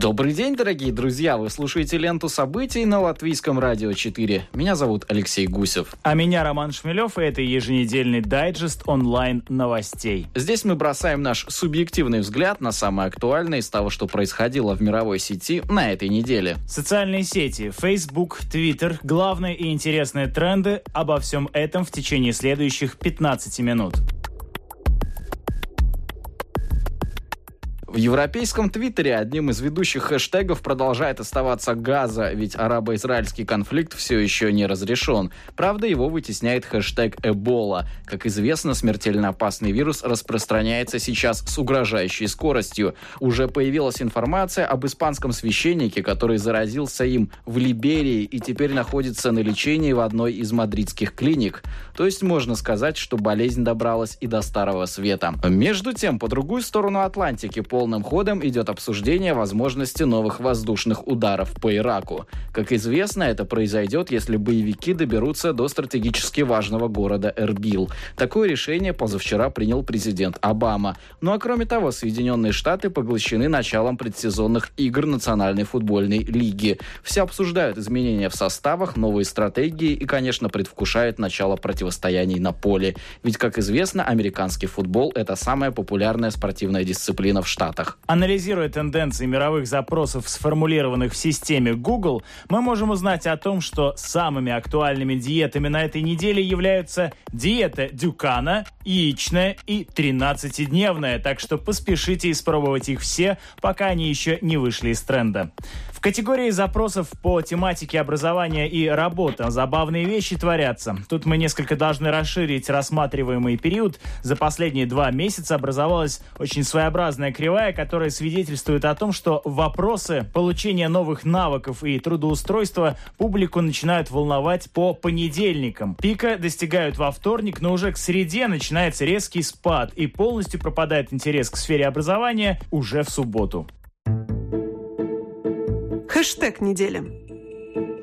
Добрый день, дорогие друзья! Вы слушаете ленту событий на Латвийском радио 4. Меня зовут Алексей Гусев. А меня Роман Шмелев, и это еженедельный дайджест онлайн новостей. Здесь мы бросаем наш субъективный взгляд на самое актуальное из того, что происходило в мировой сети на этой неделе. Социальные сети, Facebook, Twitter, главные и интересные тренды обо всем этом в течение следующих 15 минут. В европейском твиттере одним из ведущих хэштегов продолжает оставаться Газа, ведь арабо-израильский конфликт все еще не разрешен. Правда, его вытесняет хэштег Эбола. Как известно, смертельно опасный вирус распространяется сейчас с угрожающей скоростью. Уже появилась информация об испанском священнике, который заразился им в Либерии и теперь находится на лечении в одной из мадридских клиник. То есть можно сказать, что болезнь добралась и до Старого Света. Между тем, по другую сторону Атлантики, по полным ходом идет обсуждение возможности новых воздушных ударов по Ираку. Как известно, это произойдет, если боевики доберутся до стратегически важного города Эрбил. Такое решение позавчера принял президент Обама. Ну а кроме того, Соединенные Штаты поглощены началом предсезонных игр Национальной футбольной лиги. Все обсуждают изменения в составах, новые стратегии и, конечно, предвкушают начало противостояний на поле. Ведь, как известно, американский футбол – это самая популярная спортивная дисциплина в Штатах. Штатах. Анализируя тенденции мировых запросов, сформулированных в системе Google, мы можем узнать о том, что самыми актуальными диетами на этой неделе являются диета Дюкана, яичная и 13-дневная, так что поспешите испробовать их все, пока они еще не вышли из тренда. В категории запросов по тематике образования и работа забавные вещи творятся. Тут мы несколько должны расширить рассматриваемый период. За последние два месяца образовалась очень своеобразная кривая, которая свидетельствует о том, что вопросы получения новых навыков и трудоустройства публику начинают волновать по понедельникам. Пика достигают во вторник, но уже к среде начинается резкий спад и полностью пропадает интерес к сфере образования уже в субботу. Хэштег недели.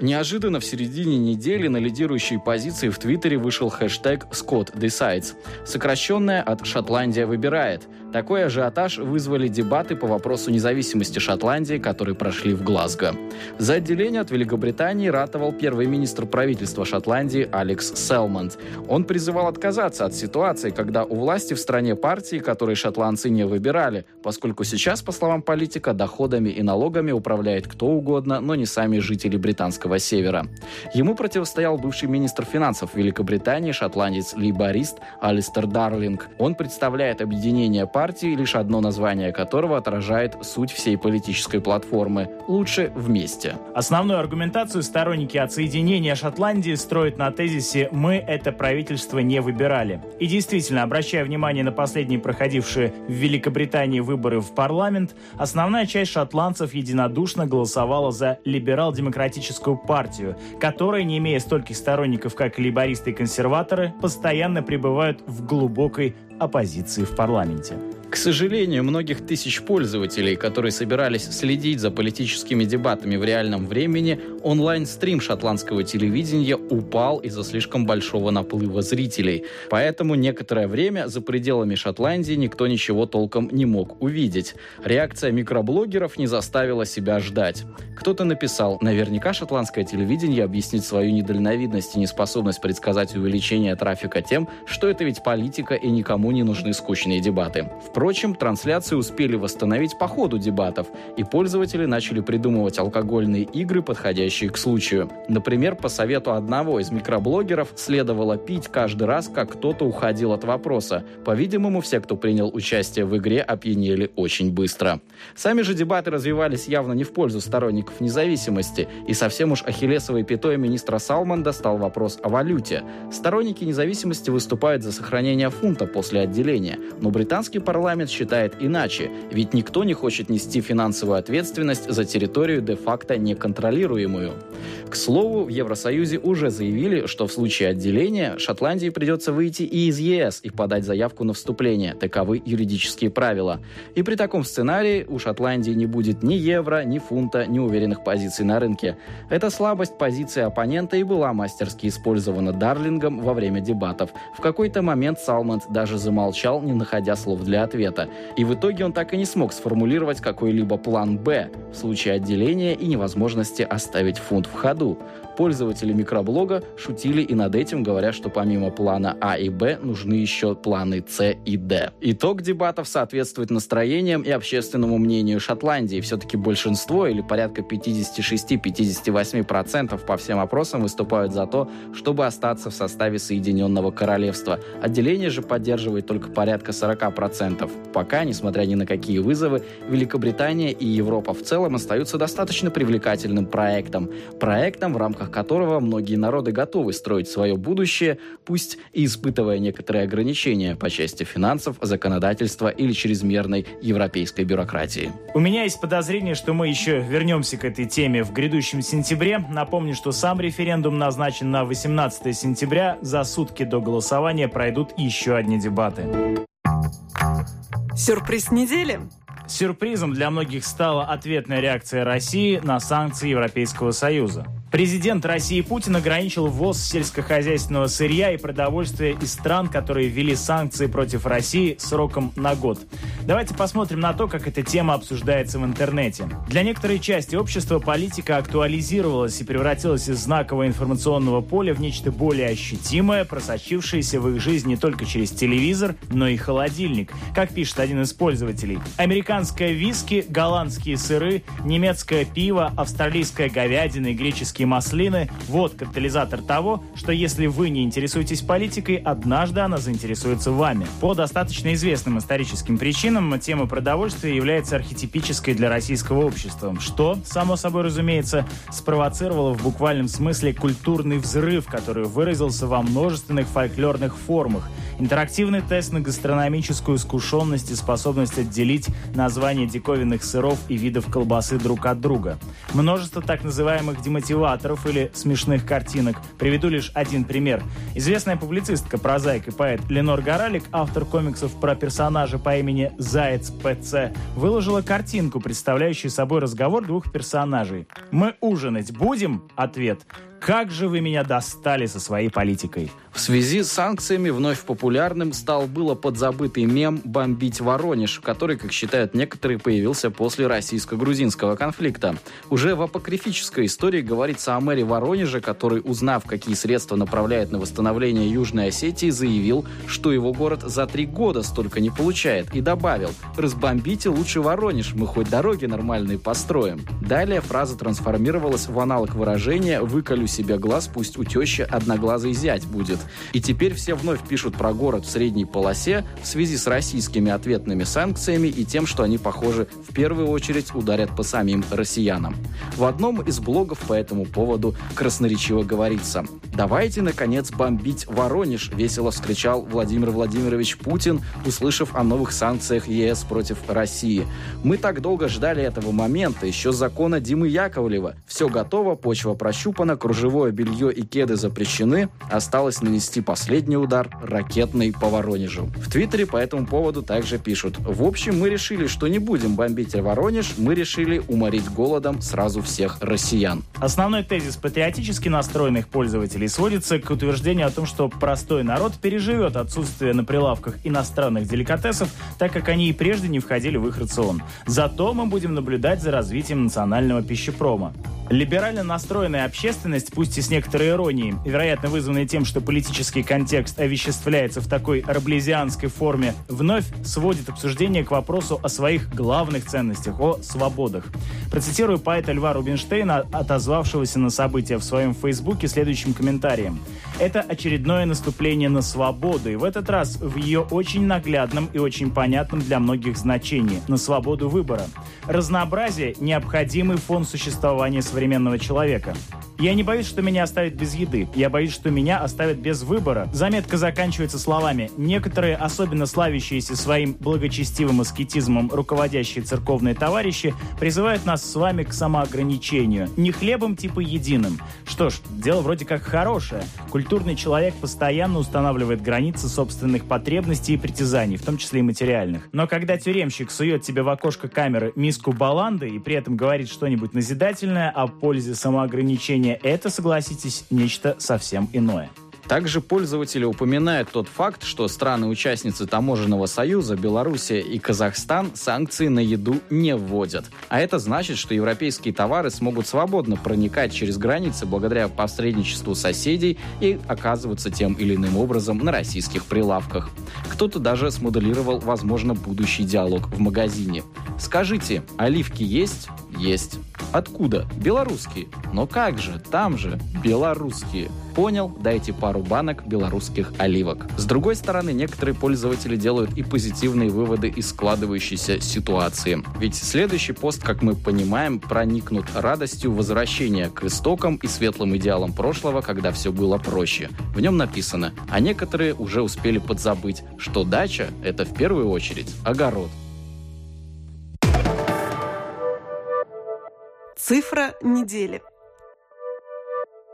Неожиданно в середине недели на лидирующей позиции в Твиттере вышел хэштег «Scott Decides», сокращенное от «Шотландия выбирает». Такой ажиотаж вызвали дебаты по вопросу независимости Шотландии, которые прошли в Глазго. За отделение от Великобритании ратовал первый министр правительства Шотландии Алекс Селмонд. Он призывал отказаться от ситуации, когда у власти в стране партии, которые шотландцы не выбирали, поскольку сейчас, по словам политика, доходами и налогами управляет кто угодно, но не сами жители британского севера. Ему противостоял бывший министр финансов Великобритании, шотландец-лейборист Алистер Дарлинг. Он представляет объединение партий партии, лишь одно название которого отражает суть всей политической платформы – «Лучше вместе». Основную аргументацию сторонники отсоединения Шотландии строят на тезисе «Мы это правительство не выбирали». И действительно, обращая внимание на последние проходившие в Великобритании выборы в парламент, основная часть шотландцев единодушно голосовала за либерал-демократическую партию, которая, не имея стольких сторонников, как либористы и консерваторы, постоянно пребывают в глубокой оппозиции в парламенте. К сожалению, многих тысяч пользователей, которые собирались следить за политическими дебатами в реальном времени, онлайн-стрим шотландского телевидения упал из-за слишком большого наплыва зрителей. Поэтому некоторое время за пределами Шотландии никто ничего толком не мог увидеть. Реакция микроблогеров не заставила себя ждать. Кто-то написал, наверняка шотландское телевидение объяснит свою недальновидность и неспособность предсказать увеличение трафика тем, что это ведь политика и никому не нужны скучные дебаты. Впрочем, трансляции успели восстановить по ходу дебатов, и пользователи начали придумывать алкогольные игры, подходящие к случаю. Например, по совету одного из микроблогеров следовало пить каждый раз, как кто-то уходил от вопроса. По-видимому, все, кто принял участие в игре, опьянели очень быстро. Сами же дебаты развивались явно не в пользу сторонников независимости, и совсем уж ахиллесовой пятой министра Салманда стал вопрос о валюте. Сторонники независимости выступают за сохранение фунта после отделения, но британский парламент парламент считает иначе, ведь никто не хочет нести финансовую ответственность за территорию де-факто неконтролируемую. К слову, в Евросоюзе уже заявили, что в случае отделения Шотландии придется выйти и из ЕС и подать заявку на вступление. Таковы юридические правила. И при таком сценарии у Шотландии не будет ни евро, ни фунта, ни уверенных позиций на рынке. Эта слабость позиции оппонента и была мастерски использована Дарлингом во время дебатов. В какой-то момент Салмонд даже замолчал, не находя слов для ответа. И в итоге он так и не смог сформулировать какой-либо план «Б» в случае отделения и невозможности оставить фунт в ходу. Пользователи микроблога шутили и над этим, говоря, что помимо плана А и Б нужны еще планы С и Д. Итог дебатов соответствует настроениям и общественному мнению Шотландии. Все-таки большинство, или порядка 56-58% по всем опросам выступают за то, чтобы остаться в составе Соединенного Королевства. Отделение же поддерживает только порядка 40%. Пока, несмотря ни на какие вызовы, Великобритания и Европа в целом остаются достаточно привлекательным проектом. Проектом, в рамках которого многие народы готовы строить свое будущее, пусть и испытывая некоторые ограничения по части финансов, законодательства или чрезмерной европейской бюрократии. У меня есть подозрение, что мы еще вернемся к этой теме в грядущем сентябре. Напомню, что сам референдум назначен на 18 сентября. За сутки до голосования пройдут еще одни дебаты. Сюрприз недели. Сюрпризом для многих стала ответная реакция России на санкции Европейского Союза. Президент России Путин ограничил ввоз сельскохозяйственного сырья и продовольствия из стран, которые ввели санкции против России сроком на год. Давайте посмотрим на то, как эта тема обсуждается в интернете. Для некоторой части общества политика актуализировалась и превратилась из знакового информационного поля в нечто более ощутимое, просочившееся в их жизнь не только через телевизор, но и холодильник. Как пишет один из пользователей, американское виски, голландские сыры, немецкое пиво, австралийская говядина и греческие и маслины – вот катализатор того, что если вы не интересуетесь политикой, однажды она заинтересуется вами. По достаточно известным историческим причинам тема продовольствия является архетипической для российского общества, что, само собой разумеется, спровоцировало в буквальном смысле культурный взрыв, который выразился во множественных фольклорных формах – Интерактивный тест на гастрономическую искушенность и способность отделить названия диковинных сыров и видов колбасы друг от друга. Множество так называемых демотиваторов или смешных картинок. Приведу лишь один пример. Известная публицистка, прозаик и поэт Ленор Горалик, автор комиксов про персонажа по имени Заяц ПЦ, выложила картинку, представляющую собой разговор двух персонажей. «Мы ужинать будем?» Ответ. Как же вы меня достали со своей политикой. В связи с санкциями вновь популярным стал было подзабытый мем «Бомбить Воронеж», который, как считают некоторые, появился после российско-грузинского конфликта. Уже в апокрифической истории говорится о мэре Воронежа, который, узнав, какие средства направляет на восстановление Южной Осетии, заявил, что его город за три года столько не получает, и добавил «Разбомбите лучше Воронеж, мы хоть дороги нормальные построим». Далее фраза трансформировалась в аналог выражения «Выколю себе глаз, пусть у тещи одноглазый зять будет. И теперь все вновь пишут про город в средней полосе в связи с российскими ответными санкциями и тем, что они, похоже, в первую очередь ударят по самим россиянам. В одном из блогов по этому поводу красноречиво говорится «Давайте, наконец, бомбить Воронеж», — весело вскричал Владимир Владимирович Путин, услышав о новых санкциях ЕС против России. «Мы так долго ждали этого момента, еще закона Димы Яковлева. Все готово, почва прощупана, кружевная живое белье и кеды запрещены, осталось нанести последний удар ракетный по Воронежу. В Твиттере по этому поводу также пишут. В общем, мы решили, что не будем бомбить Воронеж, мы решили уморить голодом сразу всех россиян. Основной тезис патриотически настроенных пользователей сводится к утверждению о том, что простой народ переживет отсутствие на прилавках иностранных деликатесов, так как они и прежде не входили в их рацион. Зато мы будем наблюдать за развитием национального пищепрома. Либерально настроенная общественность, пусть и с некоторой иронией, вероятно вызванной тем, что политический контекст овеществляется в такой арблезианской форме, вновь сводит обсуждение к вопросу о своих главных ценностях, о свободах. Процитирую поэта Льва Рубинштейна, отозвавшегося на события в своем фейсбуке следующим комментарием. Это очередное наступление на свободу, и в этот раз в ее очень наглядном и очень понятном для многих значении – на свободу выбора. Разнообразие – необходимый фон существования современного человека. Я не боюсь, что меня оставят без еды. Я боюсь, что меня оставят без выбора. Заметка заканчивается словами «Некоторые, особенно славящиеся своим благочестивым аскетизмом руководящие церковные товарищи, призывают нас с вами к самоограничению. Не хлебом типа единым. Что ж, дело вроде как хорошее. Культурный человек постоянно устанавливает границы собственных потребностей и притязаний, в том числе и материальных. Но когда тюремщик сует тебе в окошко камеры миску баланды и при этом говорит что-нибудь назидательное о пользе самоограничения, это, согласитесь, нечто совсем иное. Также пользователи упоминают тот факт, что страны-участницы Таможенного союза, Белоруссия и Казахстан санкции на еду не вводят. А это значит, что европейские товары смогут свободно проникать через границы благодаря посредничеству соседей и оказываться тем или иным образом на российских прилавках. Кто-то даже смоделировал, возможно, будущий диалог в магазине. Скажите, оливки есть? Есть. Откуда? Белорусские. Но как же? Там же белорусские. Понял? Дайте пару банок белорусских оливок. С другой стороны, некоторые пользователи делают и позитивные выводы из складывающейся ситуации. Ведь следующий пост, как мы понимаем, проникнут радостью возвращения к истокам и светлым идеалам прошлого, когда все было проще. В нем написано, а некоторые уже успели подзабыть, что дача – это в первую очередь огород. Цифра недели.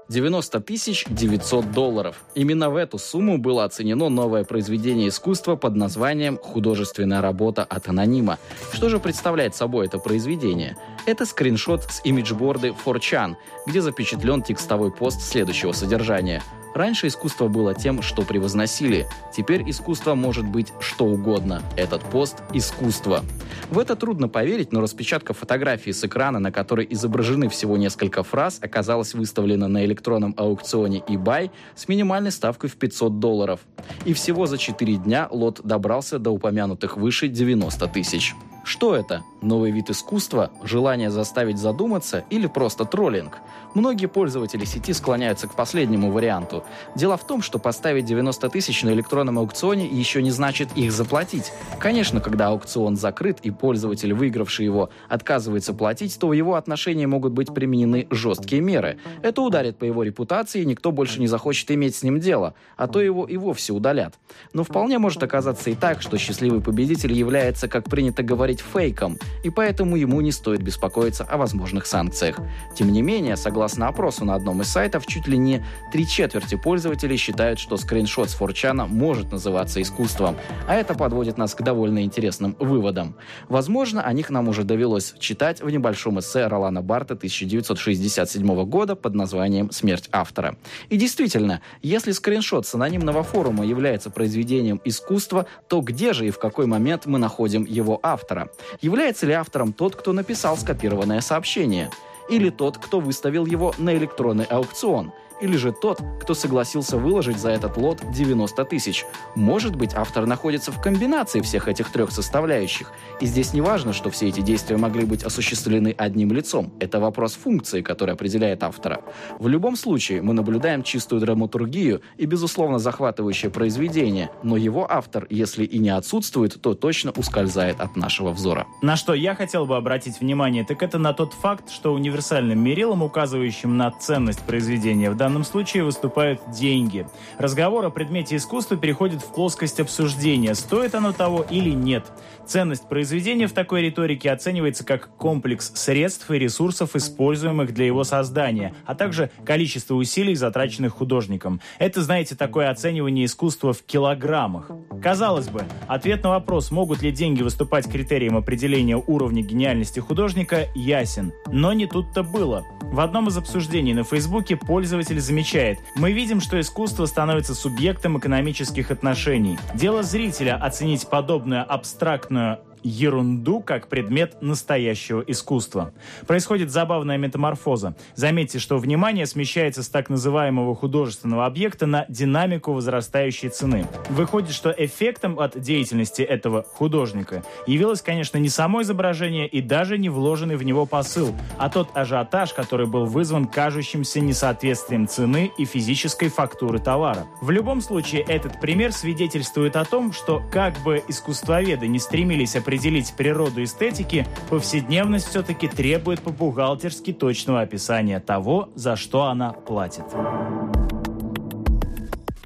90 тысяч 900 долларов. Именно в эту сумму было оценено новое произведение искусства под названием «Художественная работа от анонима». Что же представляет собой это произведение? Это скриншот с имиджборды 4chan, где запечатлен текстовой пост следующего содержания – Раньше искусство было тем, что превозносили. Теперь искусство может быть что угодно. Этот пост – искусство. В это трудно поверить, но распечатка фотографии с экрана, на которой изображены всего несколько фраз, оказалась выставлена на электронном аукционе eBay с минимальной ставкой в 500 долларов. И всего за 4 дня лот добрался до упомянутых выше 90 тысяч. Что это? Новый вид искусства? Желание заставить задуматься или просто троллинг? Многие пользователи сети склоняются к последнему варианту. Дело в том, что поставить 90 тысяч на электронном аукционе еще не значит их заплатить. Конечно, когда аукцион закрыт и пользователь, выигравший его, отказывается платить, то в его отношении могут быть применены жесткие меры. Это ударит по его репутации, и никто больше не захочет иметь с ним дело, а то его и вовсе удалят. Но вполне может оказаться и так, что счастливый победитель является, как принято говорить, фейком, и поэтому ему не стоит беспокоиться о возможных санкциях. Тем не менее, согласно опросу на одном из сайтов, чуть ли не три четверти пользователей считают, что скриншот с форчана может называться искусством, а это подводит нас к довольно интересным выводам. Возможно, о них нам уже довелось читать в небольшом эссе Ролана Барта 1967 года под названием «Смерть автора». И действительно, если скриншот с анонимного форума является произведением искусства, то где же и в какой момент мы находим его автора? Является ли автором тот, кто написал скопированное сообщение? Или тот, кто выставил его на электронный аукцион? Или же тот, кто согласился выложить за этот лот 90 тысяч. Может быть, автор находится в комбинации всех этих трех составляющих. И здесь не важно, что все эти действия могли быть осуществлены одним лицом. Это вопрос функции, которая определяет автора. В любом случае, мы наблюдаем чистую драматургию и, безусловно, захватывающее произведение, но его автор, если и не отсутствует, то точно ускользает от нашего взора. На что я хотел бы обратить внимание, так это на тот факт, что универсальным мерилом, указывающим на ценность произведения в данном данном случае выступают деньги. Разговор о предмете искусства переходит в плоскость обсуждения, стоит оно того или нет. Ценность произведения в такой риторике оценивается как комплекс средств и ресурсов, используемых для его создания, а также количество усилий, затраченных художником. Это, знаете, такое оценивание искусства в килограммах. Казалось бы, ответ на вопрос, могут ли деньги выступать критерием определения уровня гениальности художника, ясен. Но не тут-то было. В одном из обсуждений на Фейсбуке пользователь замечает, мы видим, что искусство становится субъектом экономических отношений. Дело зрителя оценить подобную абстрактную ерунду как предмет настоящего искусства. Происходит забавная метаморфоза. Заметьте, что внимание смещается с так называемого художественного объекта на динамику возрастающей цены. Выходит, что эффектом от деятельности этого художника явилось, конечно, не само изображение и даже не вложенный в него посыл, а тот ажиотаж, который был вызван кажущимся несоответствием цены и физической фактуры товара. В любом случае, этот пример свидетельствует о том, что как бы искусствоведы не стремились определить определить природу эстетики, повседневность все-таки требует по-бухгалтерски точного описания того, за что она платит.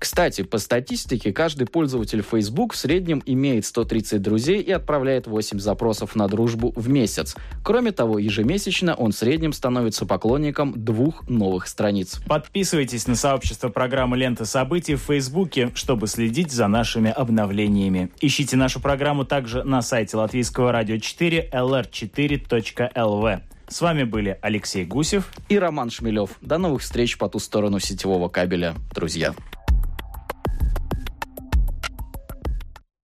Кстати, по статистике, каждый пользователь Facebook в среднем имеет 130 друзей и отправляет 8 запросов на дружбу в месяц. Кроме того, ежемесячно он в среднем становится поклонником двух новых страниц. Подписывайтесь на сообщество программы «Лента событий» в Фейсбуке, чтобы следить за нашими обновлениями. Ищите нашу программу также на сайте латвийского радио 4 lr4.lv. С вами были Алексей Гусев и Роман Шмелев. До новых встреч по ту сторону сетевого кабеля, друзья.